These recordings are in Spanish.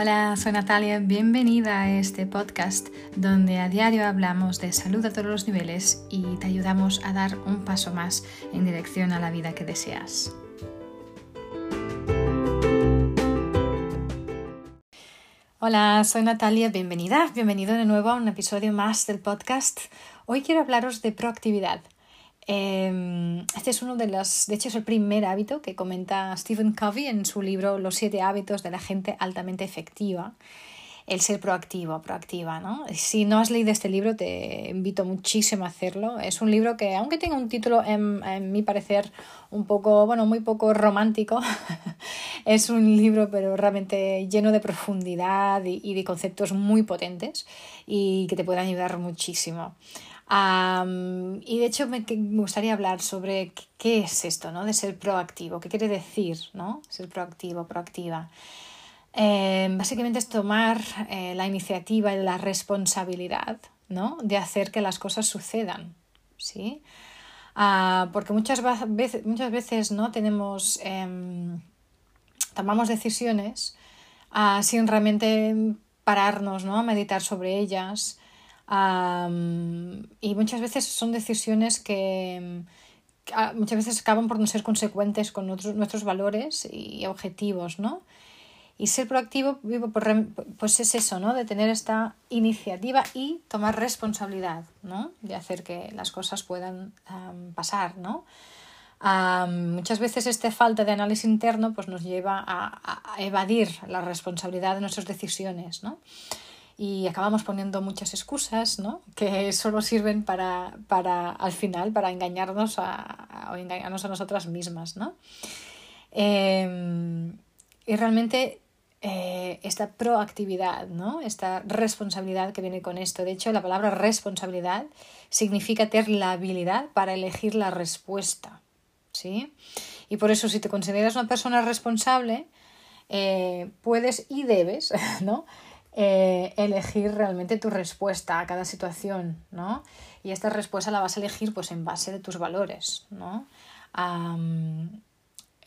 Hola, soy Natalia, bienvenida a este podcast donde a diario hablamos de salud a todos los niveles y te ayudamos a dar un paso más en dirección a la vida que deseas. Hola, soy Natalia, bienvenida, bienvenido de nuevo a un episodio más del podcast. Hoy quiero hablaros de proactividad. Em, este es uno de los, de hecho es el primer hábito que comenta Stephen Covey en su libro Los siete hábitos de la gente altamente efectiva. El ser proactivo, proactiva, ¿no? Si no has leído este libro, te invito muchísimo a hacerlo. Es un libro que, aunque tenga un título, en, en mi parecer, un poco, bueno, muy poco romántico, es un libro, pero realmente lleno de profundidad y de conceptos muy potentes y que te pueden ayudar muchísimo y de hecho me, gustaría hablar sobre qué es esto, ¿no? De ser proactivo, qué quiere decir, ¿no? Ser proactivo, proactiva. Em, básicamente es tomar eh, la iniciativa y la responsabilidad, ¿no? De hacer que las cosas sucedan, ¿sí? Ah, porque muchas veces, muchas veces no tenemos em, tomamos decisiones ah, sin realmente pararnos ¿no? a meditar sobre ellas y muchas veces son decisiones que muchas veces acaban por no ser consecuentes con nuestros valores y objetivos, ¿no? Y ser proactivo pues es eso, ¿no? De tener esta iniciativa y tomar responsabilidad, ¿no? De hacer que las cosas puedan pasar, ¿no? muchas veces esta falta de análisis interno pues nos lleva a, a, evadir la responsabilidad de nuestras decisiones, ¿no? Y acabamos poniendo muchas excusas, ¿no? Que solo sirven para, para al final, para engañarnos a, engañarnos a nosotras mismas, ¿no? Em, y realmente eh, esta proactividad, ¿no? Esta responsabilidad que viene con esto. De hecho, la palabra responsabilidad significa tener la habilidad para elegir la respuesta, ¿sí? Y por eso, si te consideras una persona responsable, eh, puedes y debes, ¿no? Eh, elegir realmente tu respuesta a cada situación, ¿no? Y esta respuesta la vas a elegir pues en base de tus valores, ¿no?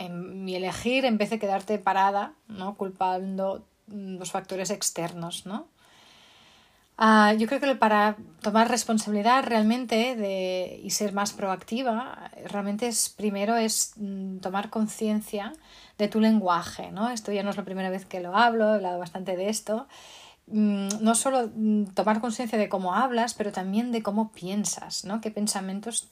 en mi elegir en vez de quedarte parada, ¿no? Culpando los factores externos, ¿no? Ah, yo creo que para tomar responsabilidad realmente de, y ser más proactiva, realmente es primero es mm, tomar conciencia de tu lenguaje, ¿no? Esto ya no es la primera vez que lo hablo, he hablado bastante de esto, Mm, no solo mm, tomar conciencia de cómo hablas, pero también de cómo piensas, ¿no? ¿Qué pensamientos,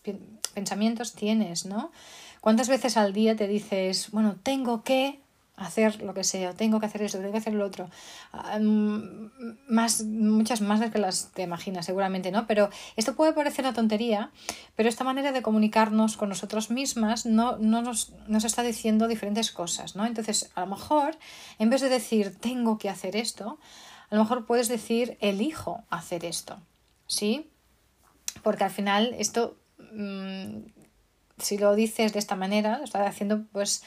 pensamientos tienes, ¿no? ¿Cuántas veces al día te dices, bueno, tengo que hacer lo que sea, tengo que hacer esto, tengo que hacer lo otro? Ah, mm, más, muchas más de que las te imaginas, seguramente, ¿no? Pero esto puede parecer una tontería, pero esta manera de comunicarnos con nosotros mismas no, no nos, nos está diciendo diferentes cosas, ¿no? Entonces, a lo mejor, en vez de decir, tengo que hacer esto, a lo mejor puedes decir elijo hacer esto, ¿sí? Porque al final esto, mm, si lo dices de esta manera, lo estás haciendo pues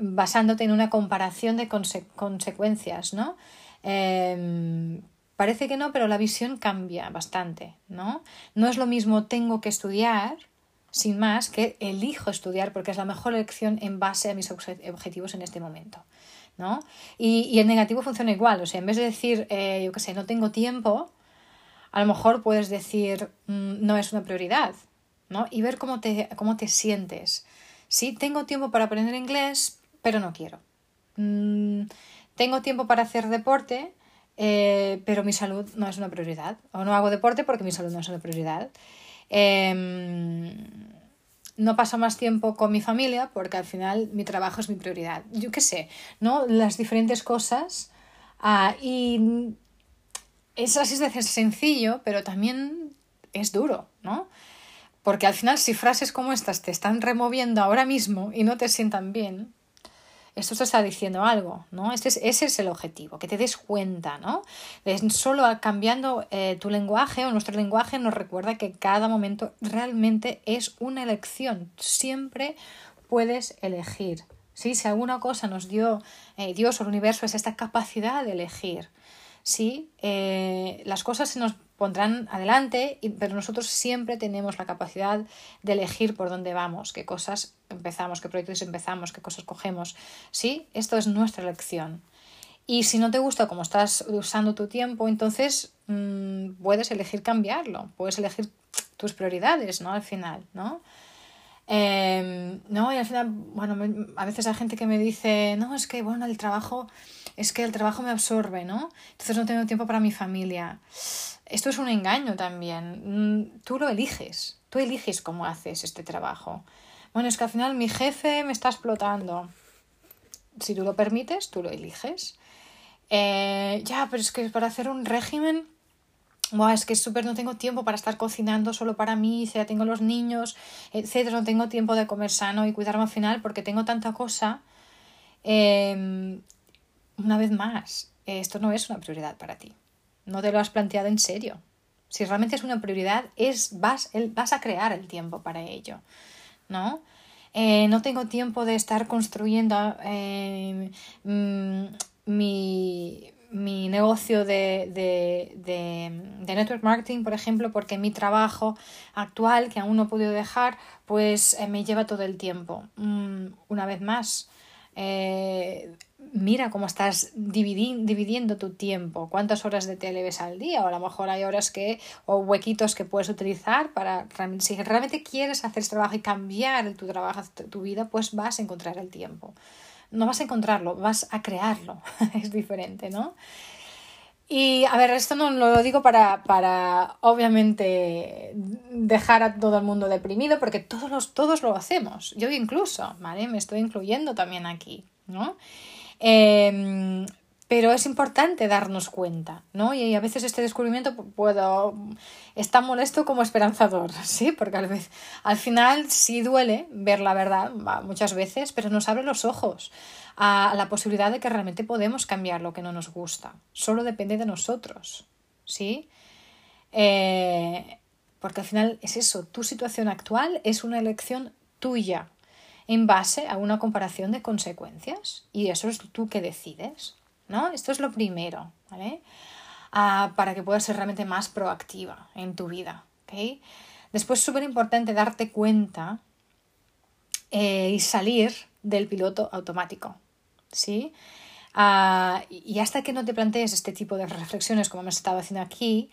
basándote en una comparación de consecuencias, ¿no? Em, parece que no, pero la visión cambia bastante, ¿no? No es lo mismo tengo que estudiar, sin más, que elijo estudiar porque es la mejor elección en base a mis objetivos en este momento. ¿no? Y, el negativo funciona igual, o sea, en vez de decir, eh, yo qué sé, no tengo tiempo, a lo mejor puedes decir, mm, no es una prioridad, ¿no? Y ver cómo te, cómo te sientes. Sí, tengo tiempo para aprender inglés, pero no quiero. Mm, tengo tiempo para hacer deporte, eh, pero mi salud no es una prioridad. O no hago deporte porque mi salud no es una prioridad. Em, no paso más tiempo con mi familia porque al final mi trabajo es mi prioridad. Yo qué sé, ¿no? Las diferentes cosas. Ah, y es así de sencillo, pero también es duro, ¿no? Porque al final si frases como estas te están removiendo ahora mismo y no te sientan bien, esto está diciendo algo, ¿no? Este es, ese es el objetivo, que te des cuenta, ¿no? solo cambiando eh, tu lenguaje o nuestro lenguaje nos recuerda que cada momento realmente es una elección. Siempre puedes elegir. ¿sí? Si alguna cosa nos dio eh, Dios o el universo es esta capacidad de elegir. ¿sí? Eh, las cosas se nos pondrán adelante, pero nosotros siempre tenemos la capacidad de elegir por dónde vamos, qué cosas empezamos, qué proyectos empezamos, qué cosas cogemos. Sí, esto es nuestra elección. Y si no te gusta cómo estás usando tu tiempo, entonces mm, puedes elegir cambiarlo, puedes elegir tus prioridades, ¿no? Al final, ¿no? Em, no, y al final, bueno, a veces hay gente que me dice, no, es que, bueno, el trabajo, es que el trabajo me absorbe, ¿no? Entonces no tengo tiempo para mi familia. Esto es un engaño también. Mm, tú lo eliges, tú eliges cómo haces este trabajo. Bueno, es que al final mi jefe me está explotando. Si tú lo permites, tú lo eliges. Eh, ya, pero es que para hacer un régimen, es que es súper, no tengo tiempo para estar cocinando solo para mí, ya tengo los niños, etcétera, no tengo tiempo de comer sano y cuidarme al final porque tengo tanta cosa. Em, una vez más, esto no es una prioridad para ti. No te lo has planteado en serio. Si realmente es una prioridad, es, vas, vas a crear el tiempo para ello. ¿No? Eh, no tengo tiempo de estar construyendo eh, mm, mi, mi negocio de, de, de, network marketing, por ejemplo, porque mi trabajo actual, que aún no he podido dejar, pues eh, me lleva todo el tiempo. Mm, una vez más, mira cómo estás dividiendo tu tiempo, cuántas horas de tele ves al día, o a lo mejor hay horas que, o huequitos que puedes utilizar para, si realmente quieres hacer este trabajo y cambiar tu trabajo, tu vida, pues vas a encontrar el tiempo no vas a encontrarlo, vas a crearlo. es diferente, ¿no? Y a ver, esto no lo digo para, para obviamente dejar a todo el mundo deprimido, porque todos, los, todos lo hacemos. Yo incluso, ¿vale? Me estoy incluyendo también aquí, ¿no? Eh, pero es importante darnos cuenta, ¿no? Y a veces este descubrimiento puedo está molesto como esperanzador, ¿sí? Porque al, al final sí duele ver la verdad muchas veces, pero nos abre los ojos a la posibilidad de que realmente podemos cambiar lo que no nos gusta. Solo depende de nosotros, ¿sí? Eh, porque al final es eso, tu situación actual es una elección tuya en base a una comparación de consecuencias y eso es tú que decides. ¿no? Esto es lo primero, ¿vale? Ah, para que puedas ser realmente más proactiva en tu vida, ¿ok? Después es súper importante darte cuenta eh, y salir del piloto automático, ¿sí? Ah, y hasta que no te plantees este tipo de reflexiones como hemos estado haciendo aquí,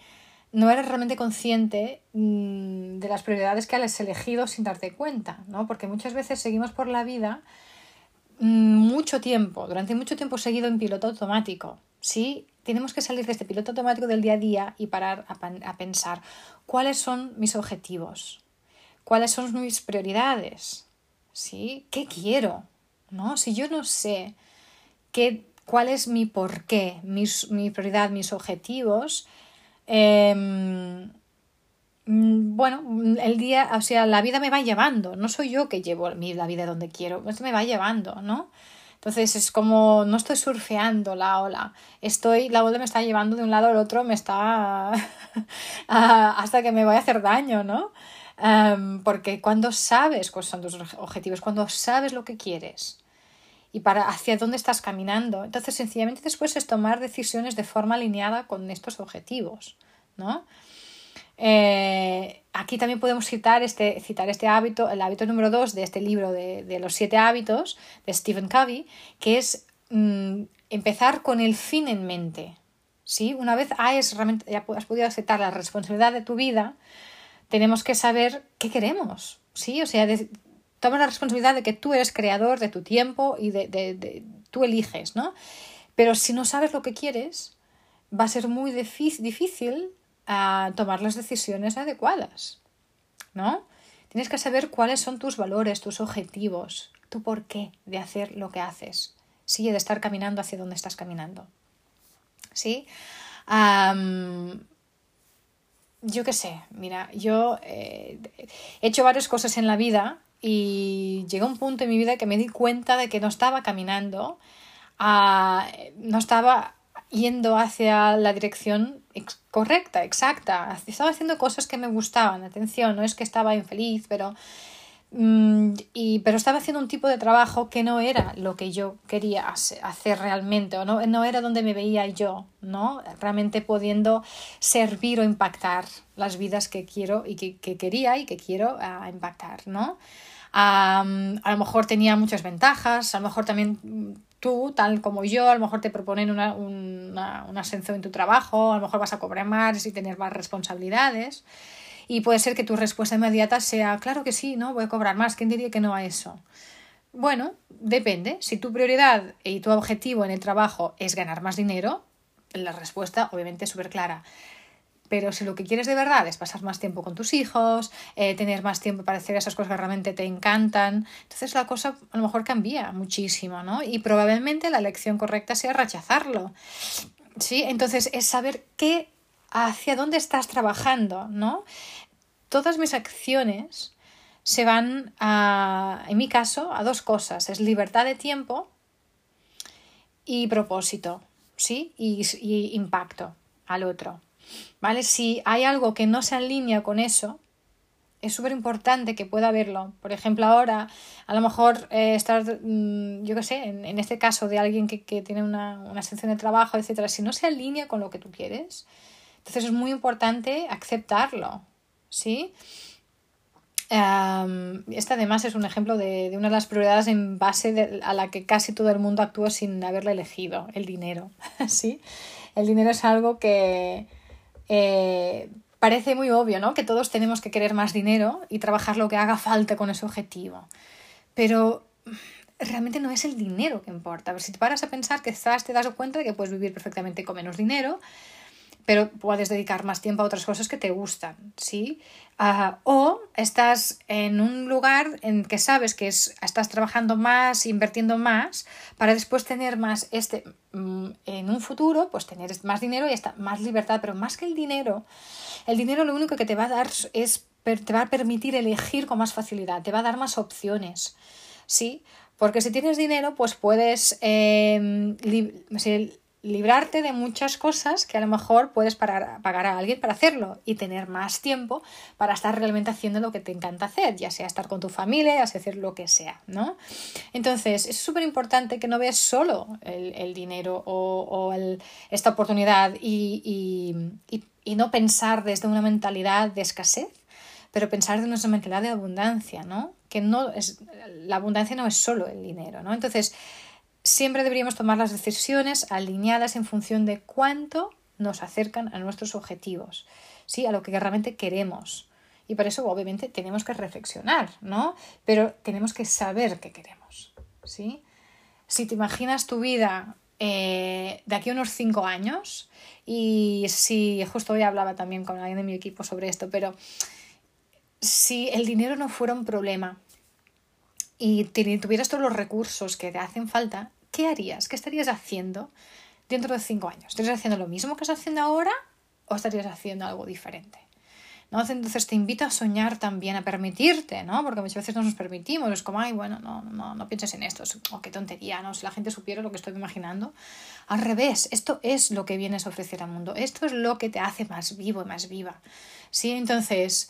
no eres realmente consciente mm, de las prioridades que has elegido sin darte cuenta, ¿no? Porque muchas veces seguimos por la vida mucho tiempo, durante mucho tiempo seguido en piloto automático. Sí, tenemos que salir de este piloto automático del día a día y parar a, pensar cuáles son mis objetivos, cuáles son mis prioridades, ¿sí? ¿Qué quiero? ¿No? Si yo no sé qué, cuál es mi porqué, mis, mi prioridad, mis objetivos, eh, Mm, bueno, el día, o sea, la vida me va llevando, no soy yo que llevo la vida donde quiero, esto me va llevando, ¿no? Entonces es como, no estoy surfeando la ola, estoy, la ola me está llevando de un lado al otro, me está hasta que me voy a hacer daño, ¿no? Em, porque cuando sabes cuáles son tus objetivos, cuando sabes lo que quieres y para hacia dónde estás caminando, entonces sencillamente después es tomar decisiones de forma alineada con estos objetivos, ¿no? Eh, aquí también podemos citar este, citar este hábito, el hábito número dos de este libro de, los siete hábitos de Stephen Covey, que es mm, empezar con el fin en mente. ¿sí? Una vez has, ya has podido aceptar la responsabilidad de tu vida, tenemos que saber qué queremos. ¿sí? O sea, toma la responsabilidad de que tú eres creador de tu tiempo y de, de, tú eliges, ¿no? Pero si no sabes lo que quieres, va a ser muy difícil a tomar las decisiones adecuadas, ¿no? Tienes que saber cuáles son tus valores, tus objetivos, tu porqué de hacer lo que haces, sí, de estar caminando hacia donde estás caminando, ¿sí? yo qué sé, mira, yo eh, he hecho varias cosas en la vida y llegó un punto en mi vida que me di cuenta de que no estaba caminando, no estaba yendo hacia la dirección correcta, exacta. Estaba haciendo cosas que me gustaban, atención, no es que estaba infeliz, pero, y, pero estaba haciendo un tipo de trabajo que no era lo que yo quería hacer realmente, o no, no era donde me veía yo, ¿no? Realmente pudiendo servir o impactar las vidas que quiero y que, quería y que quiero ah, impactar, ¿no? a lo mejor tenía muchas ventajas, a lo mejor también tú, tal como yo, a lo mejor te proponen una, una, un ascenso en tu trabajo, a lo mejor vas a cobrar más y tener más responsabilidades. Y puede ser que tu respuesta inmediata sea, claro que sí, ¿no? Voy a cobrar más. ¿Quién diría que no a eso? Bueno, depende. Si tu prioridad y tu objetivo en el trabajo es ganar más dinero, la respuesta obviamente es súper clara. Pero si lo que quieres de verdad es pasar más tiempo con tus hijos, eh, tener más tiempo para hacer esas cosas que realmente te encantan, entonces la cosa a lo mejor cambia muchísimo, ¿no? Y probablemente la elección correcta sea rechazarlo. ¿Sí? Entonces es saber qué, hacia dónde estás trabajando, ¿no? Todas mis acciones se van a, en mi caso, a dos cosas. Es libertad de tiempo y propósito, ¿sí? Y, impacto al otro. ¿Vale? Si hay algo que no se alinea con eso, es súper importante que pueda verlo. Por ejemplo, ahora, a lo mejor eh, estar, mm, yo qué sé, en, este caso de alguien que, tiene una, una de trabajo, etcétera, si no se alinea con lo que tú quieres, entonces es muy importante aceptarlo, ¿sí? este además es un ejemplo de, una de las prioridades en base a la que casi todo el mundo actúa sin haberla elegido, el dinero, ¿sí? El dinero es algo que, eh, parece muy obvio, ¿no? Que todos tenemos que querer más dinero y trabajar lo que haga falta con ese objetivo. Pero realmente no es el dinero que importa. Si te paras a pensar, quizás te das cuenta de que puedes vivir perfectamente con menos dinero, pero puedes dedicar más tiempo a otras cosas que te gustan, ¿sí? Ah, o estás en un lugar en que sabes que es, estás trabajando más, invirtiendo más, para después tener más este, mm, en un futuro, pues tener más dinero y esta, más libertad, pero más que el dinero, el dinero lo único que te va a dar es, te va a permitir elegir con más facilidad, te va a dar más opciones, ¿sí? Porque si tienes dinero, pues puedes eh, librarte de muchas cosas que a lo mejor puedes pagar a alguien para hacerlo y tener más tiempo para estar realmente haciendo lo que te encanta hacer, ya sea estar con tu familia, ya sea hacer lo que sea, ¿no? Entonces, es súper importante que no veas solo el, dinero o, esta oportunidad y, y no pensar desde una mentalidad de escasez, pero pensar desde una mentalidad de abundancia, ¿no? Que no es, la abundancia no es solo el dinero, ¿no? Entonces, siempre deberíamos tomar las decisiones alineadas en función de cuánto nos acercan a nuestros objetivos, ¿sí? a lo que realmente queremos. Y por eso, obviamente, tenemos que reflexionar, ¿no? Pero tenemos que saber qué queremos, ¿sí? Si te imaginas tu vida eh, de aquí a unos cinco años, y si justo hoy hablaba también con alguien de mi equipo sobre esto, pero si el dinero no fuera un problema y tuvieras todos los recursos que te hacen falta, ¿qué harías? ¿Qué estarías haciendo dentro de cinco años? ¿Estarías haciendo lo mismo que estás haciendo ahora o estarías haciendo algo diferente? ¿No? Entonces te invito a soñar también, a permitirte, ¿no? Porque muchas veces no nos permitimos, es como, ay, bueno, no, no, no pienses en esto, oh, qué tontería, ¿no? Si la gente supiera lo que estoy imaginando. Al revés, esto es lo que vienes a ofrecer al mundo, esto es lo que te hace más vivo y más viva. ¿Sí? Entonces,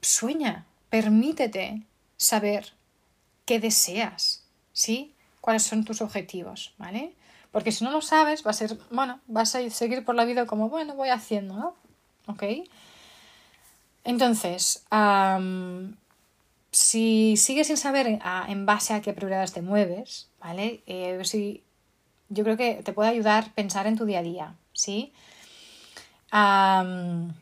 sueña, permítete saber qué deseas, ¿sí? ¿Cuáles son tus objetivos, ¿vale? Porque si no lo sabes, va a ser, bueno, vas a seguir por la vida como, bueno, voy haciendo, ¿no? Entonces, si sigues sin saber en base a qué prioridades te mueves, ¿vale? Eh, si, yo creo que te puede ayudar a pensar en tu día a día, ¿sí? al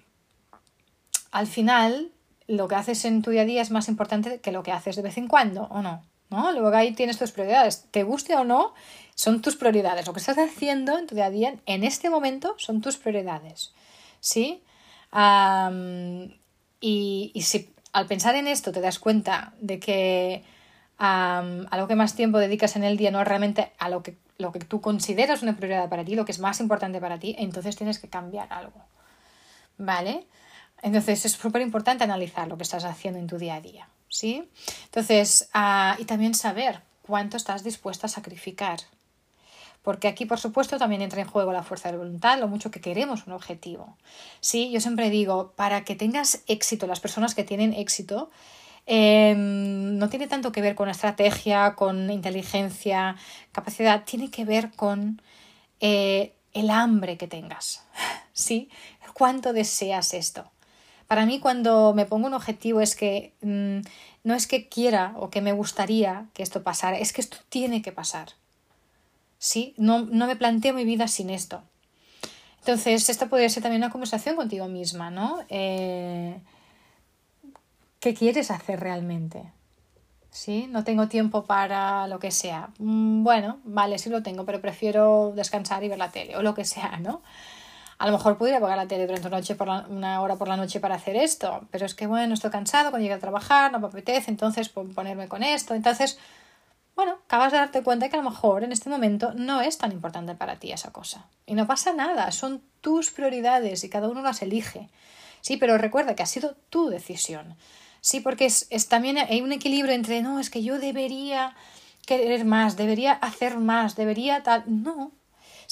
final, lo que haces en tu día a día es más importante que lo que haces de vez en cuando, ¿o no? ¿No? Luego ahí tienes tus prioridades. Te guste o no, son tus prioridades. Lo que estás haciendo en tu día a día, en este momento, son tus prioridades. ¿Sí? y, si al pensar en esto te das cuenta de que a lo que más tiempo dedicas en el día no es realmente a lo que, lo que tú consideras una prioridad para ti, lo que es más importante para ti, entonces tienes que cambiar algo. ¿Vale? Entonces es súper importante analizar lo que estás haciendo en tu día a día. ¿Sí? Entonces, ah, y también saber cuánto estás dispuesta a sacrificar. Porque aquí, por supuesto, también entra en juego la fuerza de voluntad, lo mucho que queremos un objetivo. Sí, yo siempre digo, para que tengas éxito, las personas que tienen éxito, em, no tiene tanto que ver con estrategia, con inteligencia, capacidad, tiene que ver con eh, el hambre que tengas. ¿Sí? ¿Cuánto deseas esto? Para mí, cuando me pongo un objetivo, es que mm, no es que quiera o que me gustaría que esto pasara, es que esto tiene que pasar. ¿Sí? No, no me planteo mi vida sin esto. Entonces, esta podría ser también una conversación contigo misma, ¿no? Eh, ¿Qué quieres hacer realmente? ¿Sí? No tengo tiempo para lo que sea. Mm, bueno, vale, sí lo tengo, pero prefiero descansar y ver la tele o lo que sea, ¿no? A lo mejor podría apagar la tele durante una, noche por una hora por la noche para hacer esto, pero es que bueno, estoy cansado cuando llegue a trabajar, no me apetece, entonces ponerme con esto. Entonces, bueno, acabas de darte cuenta que a lo mejor en este momento no es tan importante para ti esa cosa. Y no pasa nada, son tus prioridades y cada uno las elige. Sí, pero recuerda que ha sido tu decisión. Sí, porque es, es también hay un equilibrio entre, no, es que yo debería querer más, debería hacer más, debería tal. No,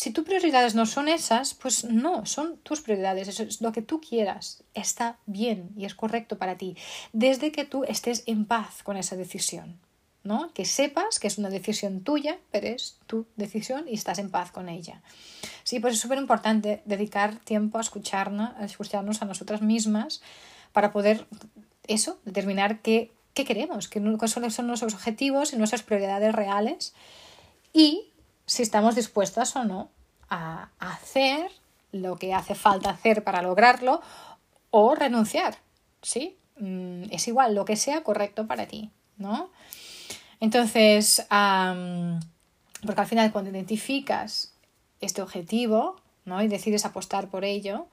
si tus prioridades no son esas, pues no, son tus prioridades, eso es lo que tú quieras, está bien y es correcto para ti, desde que tú estés en paz con esa decisión, ¿no? Que sepas que es una decisión tuya, pero es tu decisión y estás en paz con ella. Sí, pues es súper importante dedicar tiempo a escucharnos, a escucharnos a nosotras mismas para poder eso, determinar qué, qué queremos, qué, cuáles son nuestros objetivos y nuestras prioridades reales y si estamos dispuestas o no a hacer lo que hace falta hacer para lograrlo o renunciar, ¿sí? Mm, es igual, lo que sea correcto para ti, ¿no? Entonces, porque al final cuando identificas este objetivo, ¿no? Y decides apostar por ello,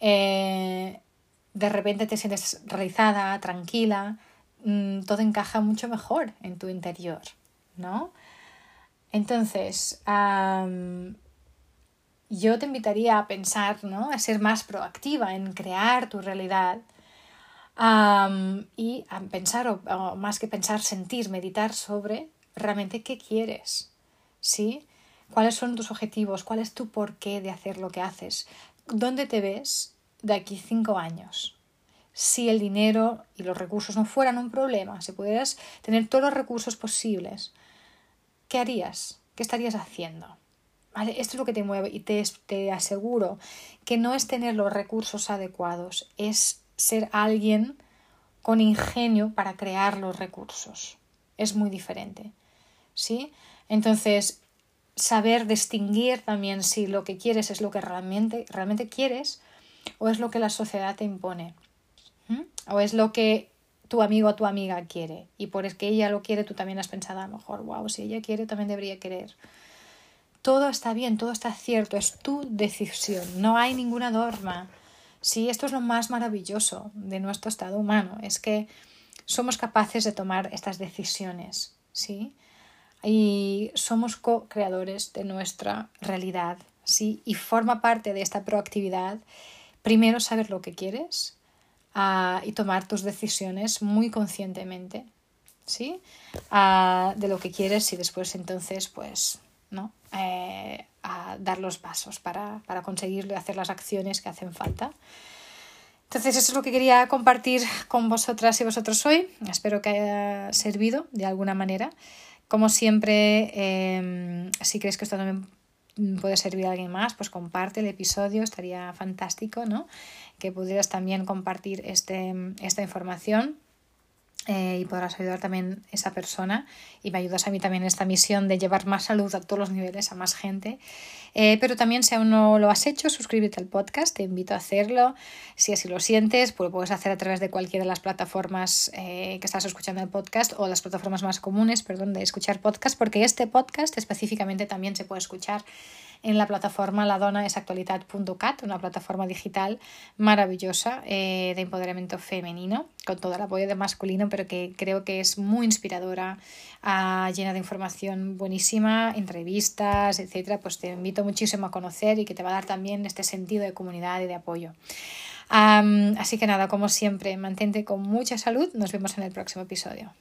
eh, de repente te sientes realizada, tranquila, mm, todo encaja mucho mejor en tu interior, ¿no? Entonces, yo te invitaría a pensar, ¿no? A ser más proactiva en crear tu realidad y a pensar, o, más que pensar, sentir, meditar sobre realmente qué quieres, ¿sí? ¿Cuáles son tus objetivos? ¿Cuál es tu porqué de hacer lo que haces? ¿Dónde te ves de aquí cinco años? Si el dinero y los recursos no fueran un problema, si pudieras tener todos los recursos posibles, ¿qué harías? ¿Qué estarías haciendo? ¿Vale? Esto es lo que te mueve y te, te aseguro que no es tener los recursos adecuados, es ser alguien con ingenio para crear los recursos. Es muy diferente. ¿Sí? Entonces, saber distinguir también si lo que quieres es lo que realmente, realmente quieres o es lo que la sociedad te impone. O es lo que tu amigo o tu amiga quiere y por es que ella lo quiere, tú también has pensado a lo mejor, wow, si ella quiere, también debería querer. Todo está bien, todo está cierto, es tu decisión, no hay ninguna norma. Sí, esto es lo más maravilloso de nuestro estado humano, es que somos capaces de tomar estas decisiones, ¿sí? Y somos co-creadores de nuestra realidad, ¿sí? Y forma parte de esta proactividad, primero saber lo que quieres, y tomar tus decisiones muy conscientemente, ¿sí? de lo que quieres y después entonces, pues, ¿no? Eh, a dar los pasos para, para conseguirlo hacer las acciones que hacen falta. Entonces, eso es lo que quería compartir con vosotras y vosotros hoy. Espero que haya servido de alguna manera. Como siempre, em, si crees que esto también puede servir a alguien más, pues comparte el episodio, estaría fantástico, ¿no? Que pudieras también compartir este, esta información eh, y podrás ayudar también a esa persona y me ayudas a mí también en esta misión de llevar más salud a todos los niveles, a más gente. Eh, pero también si aún no lo has hecho, suscríbete al podcast, te invito a hacerlo. Si así lo sientes, pues lo puedes hacer a través de cualquiera de las plataformas eh, que estás escuchando el podcast o las plataformas más comunes, perdón, de escuchar podcast, porque este podcast específicamente también se puede escuchar en la plataforma ladonaesactualidad.cat, una plataforma digital maravillosa eh, de empoderamiento femenino, con todo el apoyo de masculino, pero que creo que es muy inspiradora, ah, llena de información buenísima, entrevistas, etcétera. Pues te invito muchísimo a conocer y que te va a dar también este sentido de comunidad y de apoyo. así que nada, como siempre, mantente con mucha salud. Nos vemos en el próximo episodio.